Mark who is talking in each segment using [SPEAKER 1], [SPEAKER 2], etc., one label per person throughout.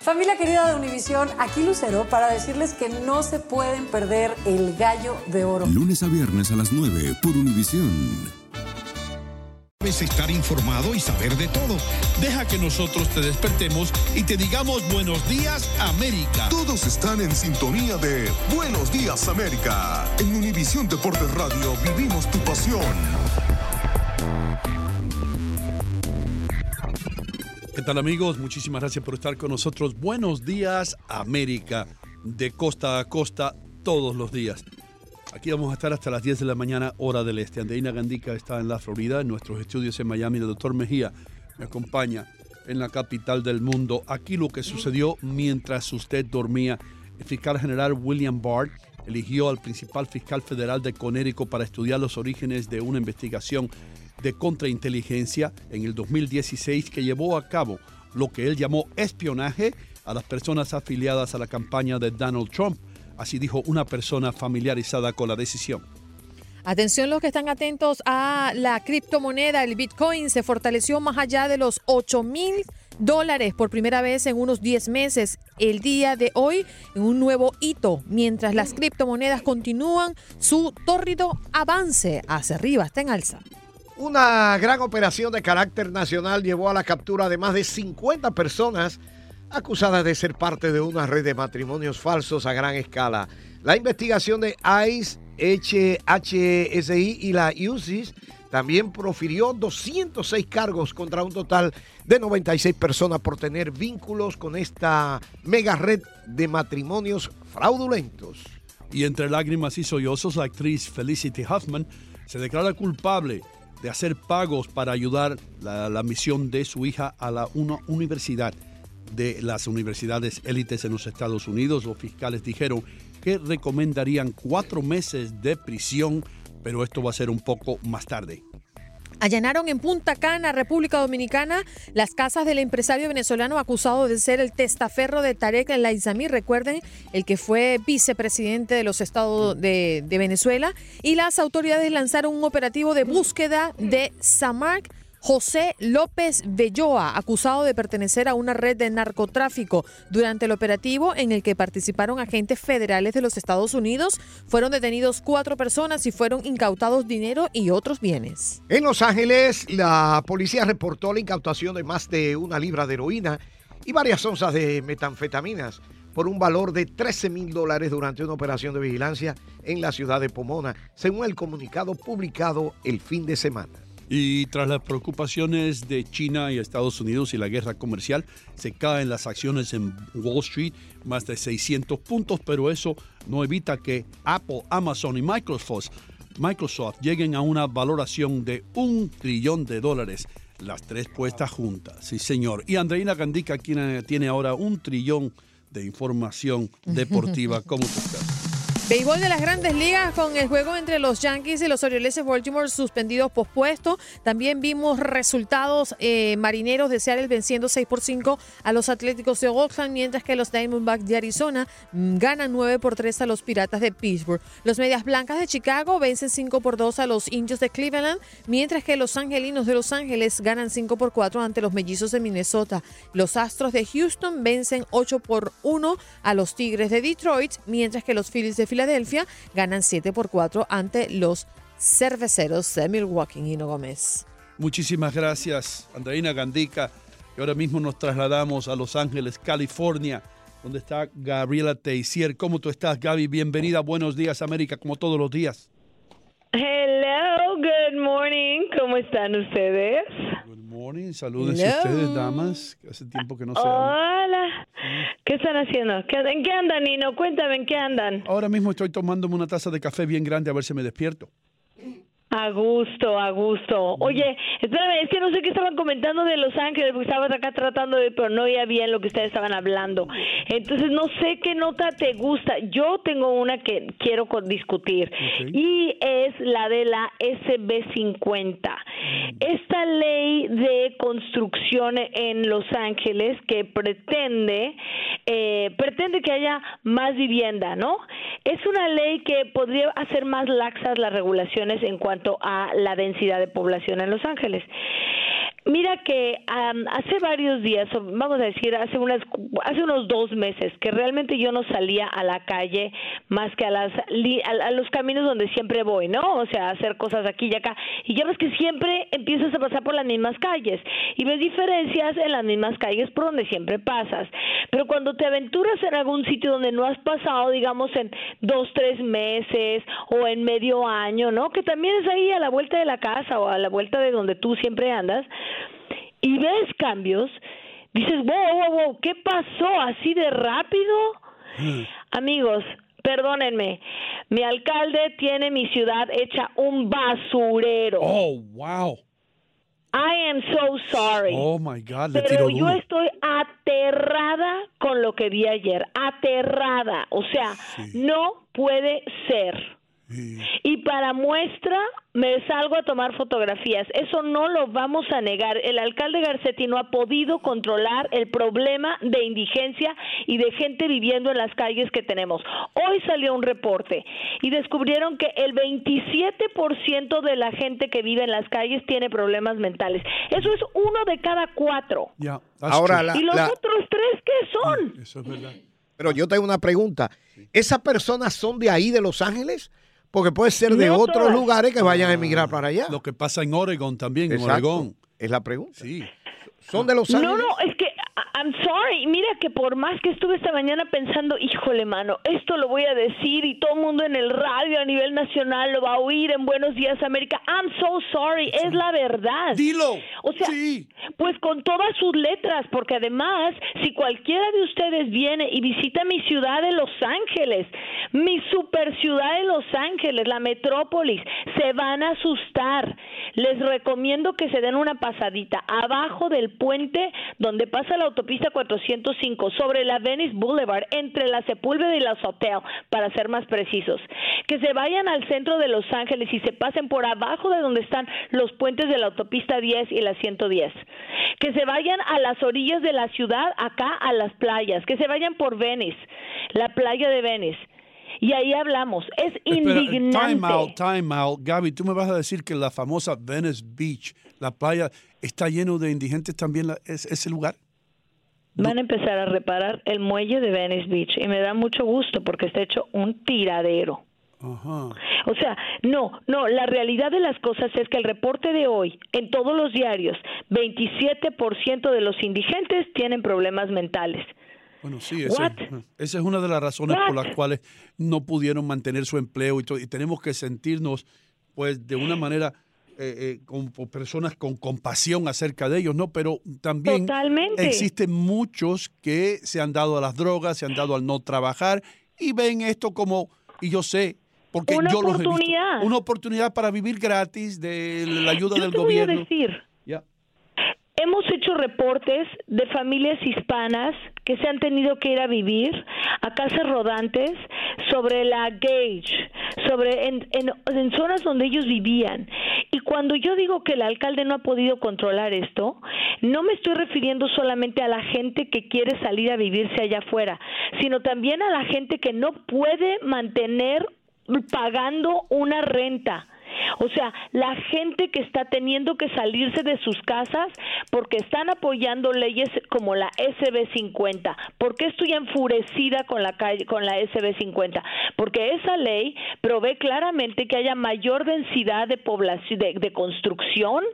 [SPEAKER 1] Familia querida de Univisión, aquí Lucero para decirles que no se pueden perder el gallo de oro.
[SPEAKER 2] Lunes a viernes a las 9 por Univisión.
[SPEAKER 3] Debes estar informado y saber de todo. Deja que nosotros te despertemos y te digamos buenos días, América.
[SPEAKER 4] Todos están en sintonía de Buenos Días, América. En Univisión Deportes Radio vivimos tu pasión.
[SPEAKER 3] Tal amigos? Muchísimas gracias por estar con nosotros. Buenos días, América, de costa a costa, todos los días. Aquí vamos a estar hasta las 10 de la mañana, hora del este. Andreina Gandica está en la Florida, en nuestros estudios en Miami. El doctor Mejía me acompaña en la capital del mundo. Aquí lo que sucedió mientras usted dormía. El fiscal general William Barr eligió al principal fiscal federal de Connecticut para estudiar los orígenes de una investigación de contrainteligencia en el 2016 que llevó a cabo lo que él llamó espionaje a las personas afiliadas a la campaña de Donald Trump. Así dijo una persona familiarizada con la decisión.
[SPEAKER 5] Atención los que están atentos a la criptomoneda, el Bitcoin se fortaleció más allá de los 8 mil dólares por primera vez en unos 10 meses. El día de hoy, en un nuevo hito, mientras las criptomonedas continúan su tórrido avance hacia arriba, está en alza.
[SPEAKER 6] Una gran operación de carácter nacional llevó a la captura de más de 50 personas acusadas de ser parte de una red de matrimonios falsos a gran escala. La investigación de ICE, HSI y la UCIS también profirió 206 cargos contra un total de 96 personas por tener vínculos con esta mega red de matrimonios fraudulentos.
[SPEAKER 3] Y entre lágrimas y sollozos, la actriz Felicity Huffman se declara culpable de hacer pagos para ayudar la, la misión de su hija a la una universidad de las universidades élites en los Estados Unidos. Los fiscales dijeron que recomendarían cuatro meses de prisión, pero esto va a ser un poco más tarde.
[SPEAKER 5] Allanaron en Punta Cana, República Dominicana, las casas del empresario venezolano acusado de ser el testaferro de Tarek El Aizami. Recuerden, el que fue vicepresidente de los estados de, de Venezuela. Y las autoridades lanzaron un operativo de búsqueda de Samark José López Belloa, acusado de pertenecer a una red de narcotráfico. Durante el operativo en el que participaron agentes federales de los Estados Unidos, fueron detenidos cuatro personas y fueron incautados dinero y otros bienes.
[SPEAKER 6] En Los Ángeles, la policía reportó la incautación de más de una libra de heroína y varias onzas de metanfetaminas por un valor de 13 mil dólares durante una operación de vigilancia en la ciudad de Pomona, según el comunicado publicado el fin de semana.
[SPEAKER 3] Y tras las preocupaciones de China y Estados Unidos y la guerra comercial, se caen las acciones en Wall Street más de 600 puntos, pero eso no evita que Apple, Amazon y Microsoft, Microsoft lleguen a una valoración de un trillón de dólares. Las tres puestas juntas, sí señor. Y Andreina Gandica, quien tiene ahora un trillón de información deportiva. ¿Cómo tú estás?
[SPEAKER 5] Béisbol de las grandes ligas con el juego entre los Yankees y los Orioles de Baltimore suspendidos pospuesto. También vimos resultados eh, marineros de Seattle venciendo 6 por 5 a los Atléticos de Oakland, mientras que los Diamondbacks de Arizona mm, ganan 9 por 3 a los Piratas de Pittsburgh. Los Medias Blancas de Chicago vencen 5 por 2 a los Indios de Cleveland, mientras que los Angelinos de Los Ángeles ganan 5 por 4 ante los Mellizos de Minnesota. Los Astros de Houston vencen 8 por 1 a los Tigres de Detroit, mientras que los Phillies de Filadelfia ganan 7 por 4 ante los cerveceros de Milwaukee. Hino Gómez.
[SPEAKER 3] Muchísimas gracias, Andreina Gandica. Y ahora mismo nos trasladamos a Los Ángeles, California, donde está Gabriela Teisier. ¿Cómo tú estás, Gaby? Bienvenida. Buenos días, América, como todos los días.
[SPEAKER 7] Hello, good morning. ¿Cómo están ustedes?
[SPEAKER 3] Morning. Saludos a ustedes, damas. Hace tiempo que no se.
[SPEAKER 7] Hola. ¿Qué están haciendo? ¿Qué- ¿En qué andan, Nino? Cuéntame, ¿en qué andan?
[SPEAKER 3] Ahora mismo estoy tomándome una taza de café bien grande a ver si me despierto.
[SPEAKER 7] A gusto, a gusto. Oye, espérame, es que no sé qué estaban comentando de Los Ángeles, porque estabas acá tratando de, pero no oía bien lo que ustedes estaban hablando. Entonces, no sé qué nota te gusta. Yo tengo una que quiero discutir y es la de la SB50. Esta ley de construcción en Los Ángeles que pretende eh, pretende que haya más vivienda, ¿no? Es una ley que podría hacer más laxas las regulaciones en cuanto a la densidad de población en Los Ángeles. Mira que am, hace varios días, vamos a decir, hace unas, hace unos dos meses, que realmente yo no salía a la calle más que a las a, los caminos donde siempre voy, ¿no? O sea, hacer cosas aquí y acá. Y ya ves que siempre empiezas a pasar por las mismas calles y ves diferencias en las mismas calles por donde siempre pasas. Pero cuando te aventuras en algún sitio donde no has pasado, digamos, en dos, tres meses o en medio año, ¿no? Que también es ahí a la vuelta de la casa o a la vuelta de donde tú siempre andas, y ves cambios, dices, wow, wow, wow, ¿qué pasó así de rápido? Amigos, perdónenme, mi alcalde tiene mi ciudad hecha un basurero.
[SPEAKER 3] Oh, wow.
[SPEAKER 7] I am so sorry.
[SPEAKER 3] Oh, my God, le
[SPEAKER 7] Pero yo
[SPEAKER 3] duro.
[SPEAKER 7] estoy aterrada con lo que vi ayer, aterrada. O sea, no puede ser. Y para muestra me salgo a tomar fotografías. Eso no lo vamos a negar. El alcalde Garcetti no ha podido controlar el problema de indigencia y de gente viviendo en las calles que tenemos. Hoy salió un reporte y descubrieron que el 27% de la gente que vive en las calles tiene problemas mentales. Eso es uno de cada cuatro.
[SPEAKER 3] Ya,
[SPEAKER 6] Ahora, la-
[SPEAKER 7] ¿Y los
[SPEAKER 6] la-
[SPEAKER 7] otros tres qué son?
[SPEAKER 3] Eso es verdad.
[SPEAKER 6] Pero yo tengo una pregunta. ¿Esas personas son de ahí, de Los Ángeles? Porque puede ser de
[SPEAKER 7] No
[SPEAKER 6] otros
[SPEAKER 7] todas.
[SPEAKER 6] lugares que vayan a emigrar para allá.
[SPEAKER 3] Lo que pasa en Oregon también, en. Oregón.
[SPEAKER 6] Es la pregunta.
[SPEAKER 3] Sí.
[SPEAKER 6] ¿Son de Los
[SPEAKER 7] No,
[SPEAKER 6] Ángeles?
[SPEAKER 7] no, es I- I'm sorry. Mira que por más que estuve esta mañana pensando, híjole, mano, esto lo voy a decir y todo el mundo en el radio a nivel nacional lo va a oír en Buenos Días América. I'm so sorry. Es la verdad.
[SPEAKER 3] Dilo.
[SPEAKER 7] O sea,
[SPEAKER 3] Sí.
[SPEAKER 7] pues con todas sus letras, porque además, si cualquiera de ustedes viene y visita mi ciudad de Los Ángeles, mi super ciudad de Los Ángeles, la metrópolis, se van a asustar. Les recomiendo que se den una pasadita abajo del puente donde pasa la autopista 405 sobre la Venice Boulevard entre la Sepúlveda y la Sotel, para ser más precisos. Que se vayan al centro de Los Ángeles y se pasen por abajo de donde están los puentes de la autopista 10 y la 110. Que se vayan a las orillas de la ciudad, acá a las playas. Que se vayan por Venice, la playa de Venice. Y ahí hablamos. Es
[SPEAKER 3] Espera,
[SPEAKER 7] indignante.
[SPEAKER 3] time out, time out. Gaby, tú me vas a decir que la famosa Venice Beach, la playa, está lleno de indigentes también, la- es- ese lugar.
[SPEAKER 7] Van a empezar a reparar el muelle de Venice Beach y me da mucho gusto porque está hecho un tiradero.
[SPEAKER 3] Ajá.
[SPEAKER 7] O sea, no, no, la realidad de las cosas es que el reporte de hoy, en todos los diarios, 27% de los indigentes tienen problemas mentales.
[SPEAKER 3] Bueno, sí, esa es una de las razones por las cuales no pudieron mantener su empleo y, todo, y tenemos que sentirnos, pues, de una manera eh, eh, como personas con compasión acerca de ellos, ¿no? Pero también
[SPEAKER 7] Totalmente.
[SPEAKER 3] existen muchos que se han dado a las drogas, se han dado al no trabajar y ven esto como, y yo sé, porque
[SPEAKER 7] Una
[SPEAKER 3] yo los he visto,
[SPEAKER 7] oportunidad.
[SPEAKER 3] una oportunidad para vivir gratis de la ayuda
[SPEAKER 7] Yo
[SPEAKER 3] del
[SPEAKER 7] te voy a
[SPEAKER 3] gobierno.
[SPEAKER 7] decir. Hemos hecho reportes de familias hispanas que se han tenido que ir a vivir a casas rodantes sobre la Gage, sobre en, en- en zonas donde ellos vivían. Y cuando yo digo que el alcalde no ha podido controlar esto, no me estoy refiriendo solamente a la gente que quiere salir a vivirse allá afuera, sino también a la gente que no puede mantener pagando una renta O sea, la gente que está teniendo que salirse de sus casas porque están apoyando leyes como la SB 50. ¿Por qué estoy enfurecida con la calle, con la SB 50? Porque esa ley provee claramente que haya mayor densidad de población de, de construcción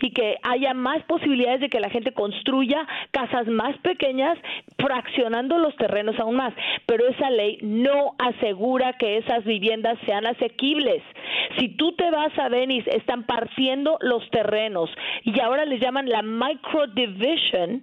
[SPEAKER 7] y que haya más posibilidades de que la gente construya casas más pequeñas fraccionando los terrenos aún más, pero esa ley no asegura que esas viviendas sean asequibles. Si tú te vas a Venice, están partiendo los terrenos y ahora les llaman la micro division,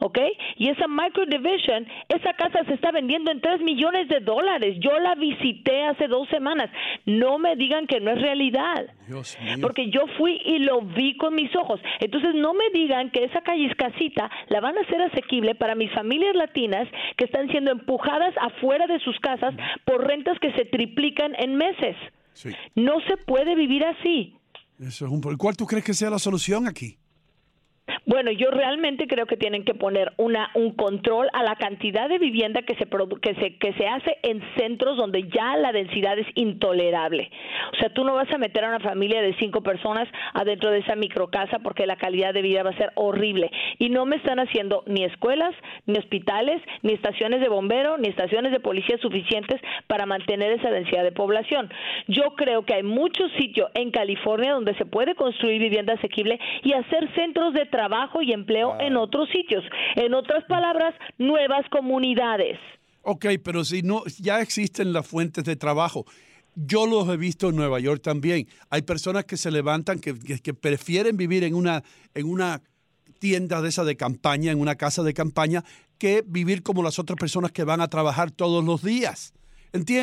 [SPEAKER 7] ¿ok? Y esa micro division, esa casa se está vendiendo en 3 millones de dólares. Yo la visité hace dos semanas. No me digan que no es realidad.
[SPEAKER 3] Dios mío.
[SPEAKER 7] Porque yo fui y lo vi con mis ojos. Entonces no me digan que esa casita la van a hacer asequible para mis familias latinas que están siendo empujadas afuera de sus casas por rentas que se triplican en meses.
[SPEAKER 3] Sí.
[SPEAKER 7] No se puede vivir así.
[SPEAKER 3] Eso es un ¿Cuál tú crees que sea la solución aquí?
[SPEAKER 7] Bueno, yo realmente creo que tienen que poner una un control a la cantidad de vivienda que se produ- que se que se hace en centros donde ya la densidad es intolerable. O sea, tú no vas a meter a una familia de cinco personas adentro de esa microcasa porque la calidad de vida va a ser horrible. Y no me están haciendo ni escuelas, ni hospitales, ni estaciones de bombero, ni estaciones de policía suficientes para mantener esa densidad de población. Yo creo que hay muchos sitios en California donde se puede construir vivienda asequible y hacer centros de trabajo y empleo en otros sitios. En otras palabras, nuevas comunidades.
[SPEAKER 3] Ok, pero si no, ya existen las fuentes de trabajo. Yo los he visto en Nueva York también. Hay personas que se levantan que, que- que prefieren vivir en una, en una tienda de esa de campaña, en una casa de campaña, que vivir como las otras personas que van a trabajar todos los días.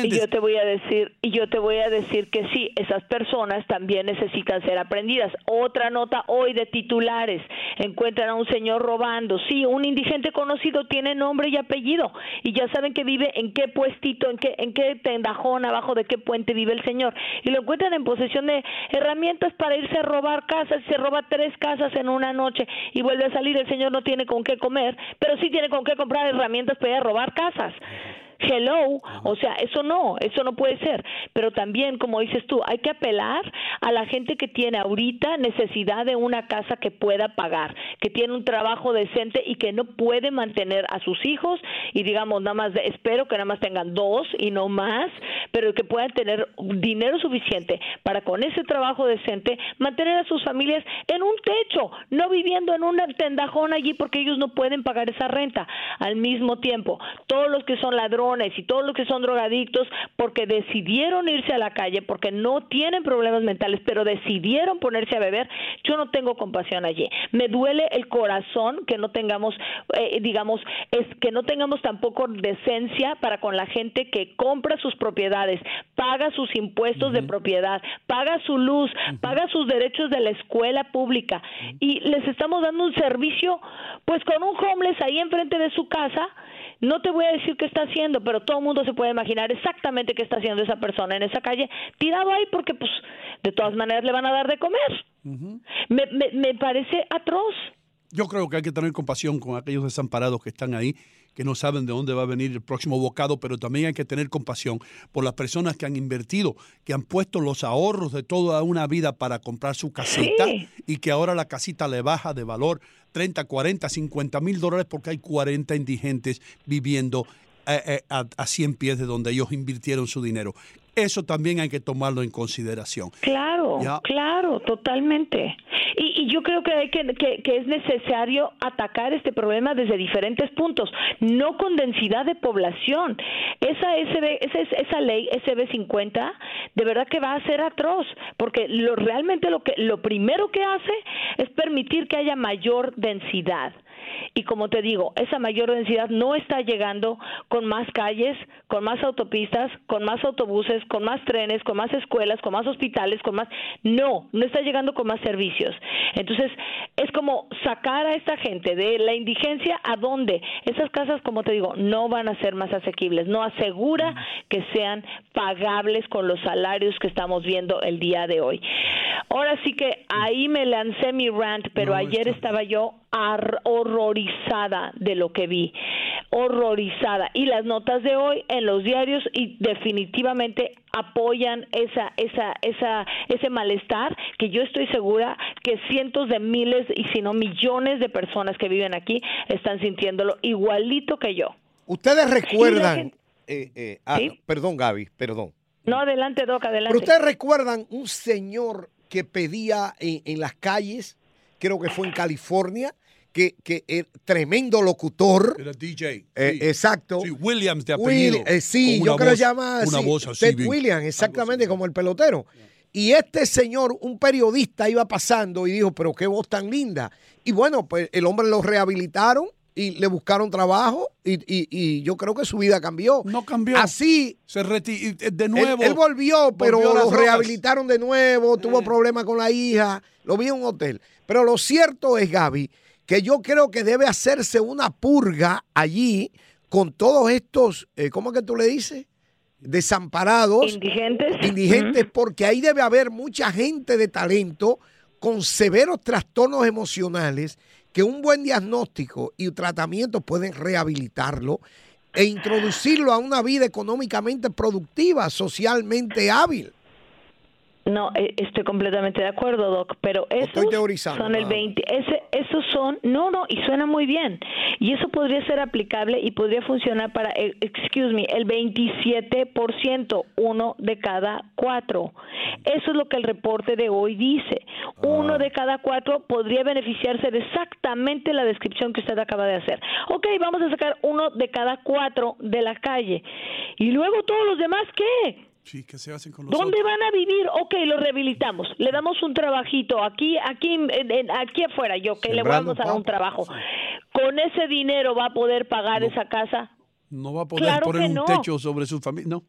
[SPEAKER 7] Y yo te voy a decir, y yo te voy a decir que sí, esas personas también necesitan ser aprendidas. Otra nota hoy de titulares, encuentran a un señor robando. Sí, un indigente conocido tiene nombre y apellido y ya saben que vive en qué puestito, en qué en qué tendajón abajo de qué puente vive el señor y lo encuentran en posesión de herramientas para irse a robar casas, se roba tres casas en una noche y vuelve a salir, el señor no tiene con qué comer, pero sí tiene con qué comprar herramientas para ir a robar casas. Hello, o sea, eso no, eso no puede ser. Pero también, como dices tú, hay que apelar a la gente que tiene ahorita necesidad de una casa que pueda pagar, que tiene un trabajo decente y que no puede mantener a sus hijos y digamos, nada más, de- espero que nada más tengan dos y no más, pero que puedan tener dinero suficiente para con ese trabajo decente mantener a sus familias en un techo, no viviendo en un tendajón allí porque ellos no pueden pagar esa renta. Al mismo tiempo, todos los que son ladrones y todos los que son drogadictos porque decidieron irse a la calle, porque no tienen problemas mentales, pero decidieron ponerse a beber, yo no tengo compasión allí. Me duele el corazón que no tengamos, eh, digamos, es que no tengamos tampoco decencia para con la gente que compra sus propiedades, paga sus impuestos de propiedad, paga su luz, paga sus derechos de la escuela pública. Y les estamos dando un servicio pues con un homeless ahí enfrente de su casa no te voy a decir qué está haciendo, pero todo el mundo se puede imaginar exactamente qué está haciendo esa persona en esa calle, tirado ahí porque pues de todas maneras le van a dar de comer. me, me, me parece atroz.
[SPEAKER 3] Yo creo que hay que tener compasión con aquellos desamparados que están ahí, que no saben de dónde va a venir el próximo bocado, pero también hay que tener compasión por las personas que han invertido, que han puesto los ahorros de toda una vida para comprar su casita
[SPEAKER 7] Sí.
[SPEAKER 3] y que ahora la casita le baja de valor 30, 40, 50 mil dólares porque hay 40 indigentes viviendo eh, eh, a, a 100 pies de donde ellos invirtieron su dinero. Eso también hay que tomarlo en consideración.
[SPEAKER 7] Claro,
[SPEAKER 3] Ya.
[SPEAKER 7] claro, totalmente. Y, y yo creo que, hay que, que, que es necesario atacar este problema desde diferentes puntos, no con densidad de población. Esa, SB, esa, esa ley SB 50 de verdad que va a ser atroz, porque lo, realmente lo, que, lo primero que hace es permitir que haya mayor densidad. Y como te digo, esa mayor densidad no está llegando con más calles, con más autopistas, con más autobuses, con más trenes, con más escuelas, con más hospitales, con más... No, no está llegando con más servicios. Entonces, es como sacar a esta gente de la indigencia a dónde. Esas casas, como te digo, no van a ser más asequibles. No asegura que sean pagables con los salarios que estamos viendo el día de hoy. Ahora sí que ahí me lancé mi rant, pero
[SPEAKER 3] No,
[SPEAKER 7] ayer
[SPEAKER 3] está-
[SPEAKER 7] estaba yo horrorizada de lo que vi. horrorizada. Y las notas de hoy en los diarios y definitivamente apoyan esa, esa, esa, ese malestar que yo estoy segura que cientos de miles y si no millones de personas que viven aquí están sintiéndolo igualito que yo.
[SPEAKER 6] Ustedes recuerdan,
[SPEAKER 7] gente-
[SPEAKER 6] eh, eh, ah,
[SPEAKER 7] ¿Sí?
[SPEAKER 6] perdón Gaby, perdón.
[SPEAKER 7] No, adelante, Doc, adelante.
[SPEAKER 6] Pero ustedes recuerdan un señor que pedía en, en las calles, creo que fue en California, que, que era tremendo locutor.
[SPEAKER 3] Era DJ.
[SPEAKER 6] Eh,
[SPEAKER 3] sí.
[SPEAKER 6] exacto.
[SPEAKER 3] Sí, Williams de
[SPEAKER 6] Will,
[SPEAKER 3] apellido.
[SPEAKER 6] eh, sí, yo creo que llama
[SPEAKER 3] Una voz así.
[SPEAKER 6] Williams, exactamente como el pelotero. Y este señor, un periodista, iba pasando y dijo, pero qué voz tan linda. Y bueno, pues el hombre lo rehabilitaron y le buscaron trabajo y, y- y yo creo que su vida cambió.
[SPEAKER 3] No cambió.
[SPEAKER 6] Así,
[SPEAKER 3] Se reti- de
[SPEAKER 6] él,
[SPEAKER 3] nuevo.
[SPEAKER 6] él volvió, pero
[SPEAKER 3] volvió
[SPEAKER 6] lo rehabilitaron de nuevo, tuvo
[SPEAKER 3] Eh.
[SPEAKER 6] problemas con la hija, lo vi en un hotel. Pero lo cierto es, Gaby, que yo creo que debe hacerse una purga allí con todos estos, eh, ¿cómo es que tú le dices? Desamparados,
[SPEAKER 7] Indigentes.
[SPEAKER 6] indigentes, porque ahí debe haber mucha gente de talento con severos trastornos emocionales que un buen diagnóstico y tratamiento pueden rehabilitarlo e introducirlo a una vida económicamente productiva, socialmente hábil.
[SPEAKER 7] No, eh, estoy completamente de acuerdo, Doc, pero
[SPEAKER 6] estoy
[SPEAKER 7] esos
[SPEAKER 6] teorizando,
[SPEAKER 7] son el
[SPEAKER 6] nada más.
[SPEAKER 7] 20, ese, esos son, no, no, y suena muy bien, y eso podría ser aplicable y podría funcionar para, eh, excuse me, el 27%, uno de cada cuatro. Eso es lo que el reporte de hoy dice. Uno de cada cuatro podría beneficiarse de exactamente la descripción que usted acaba de hacer. Ok, vamos a sacar uno de cada cuatro de la calle. Y luego todos los demás, ¿qué?
[SPEAKER 3] Sí, ¿qué se hacen con los
[SPEAKER 7] ¿Dónde
[SPEAKER 3] otros?
[SPEAKER 7] van a vivir? Ok, los rehabilitamos. Le damos un trabajito aquí, aquí, en- en- aquí afuera. Yo que le vamos a dar un trabajo. ¿Con ese dinero va a poder pagar esa casa?
[SPEAKER 3] No va a poder
[SPEAKER 7] Claro
[SPEAKER 3] poner un
[SPEAKER 7] no.
[SPEAKER 3] techo sobre su familia. No,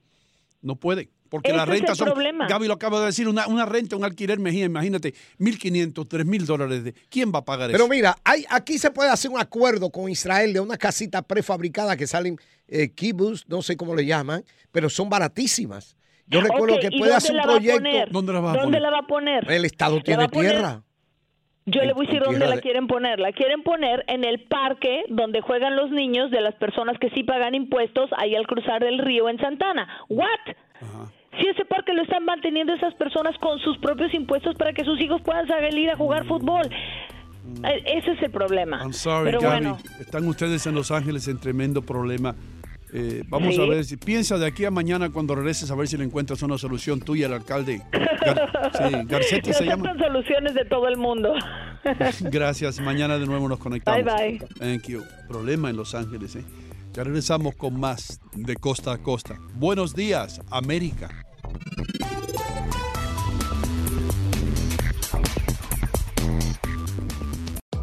[SPEAKER 3] no puede. Porque las rentas son.
[SPEAKER 7] problema.
[SPEAKER 3] Gaby lo acaba de decir, una, una renta, un alquiler, Mejía, imagínate, 1.500, 3.000 dólares. De, ¿Quién va a pagar
[SPEAKER 6] Pero
[SPEAKER 3] eso?
[SPEAKER 6] mira, hay, aquí se puede hacer un acuerdo con Israel de una casita prefabricada que salen eh, kibbutz, no sé cómo le llaman, pero son baratísimas. Yo recuerdo
[SPEAKER 7] Ok,
[SPEAKER 6] que
[SPEAKER 7] ¿y
[SPEAKER 6] puede hacer un proyecto.
[SPEAKER 3] ¿Dónde la vas a
[SPEAKER 7] ¿Dónde
[SPEAKER 3] poner?
[SPEAKER 7] la va a poner?
[SPEAKER 6] El Estado tiene tierra.
[SPEAKER 7] Yo le voy a decir dónde la quieren poner. La quieren poner en el parque donde juegan los niños de las personas que sí pagan impuestos ahí al cruzar el río en Santana. ¿What? Si ese parque lo están manteniendo esas personas con sus propios impuestos para que sus hijos puedan salir a jugar fútbol. Eh, Ese es el problema.
[SPEAKER 3] I'm sorry,
[SPEAKER 7] Pero
[SPEAKER 3] Gaby.
[SPEAKER 7] bueno,
[SPEAKER 3] Están ustedes en Los Ángeles en tremendo problema. Eh, vamos
[SPEAKER 7] Sí.
[SPEAKER 3] a ver si piensa de aquí a mañana cuando regreses a ver si le encuentras una solución tuya al alcalde. Gar- sí, Garcetti
[SPEAKER 7] se
[SPEAKER 3] llama.
[SPEAKER 7] soluciones de todo el mundo.
[SPEAKER 3] Gracias. Mañana de nuevo nos conectamos.
[SPEAKER 7] Bye, bye.
[SPEAKER 3] Thank you. Problema en Los Ángeles, ¿eh? Ya regresamos con más de costa a costa. Buenos días, América.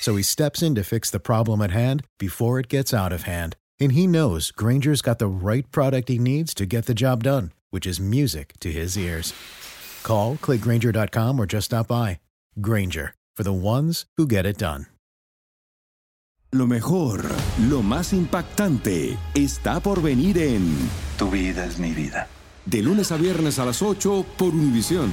[SPEAKER 8] So he steps in to fix the problem at hand before it gets out of hand. And he knows Granger's got the right product he needs to get the job done, which is music to his ears. Call, click Granger.com, or just stop by. Granger, for the ones who get it done.
[SPEAKER 2] Lo mejor, lo más impactante, está por venir en
[SPEAKER 9] Tu vida es mi vida.
[SPEAKER 2] De lunes a viernes a las 8 por Univisión.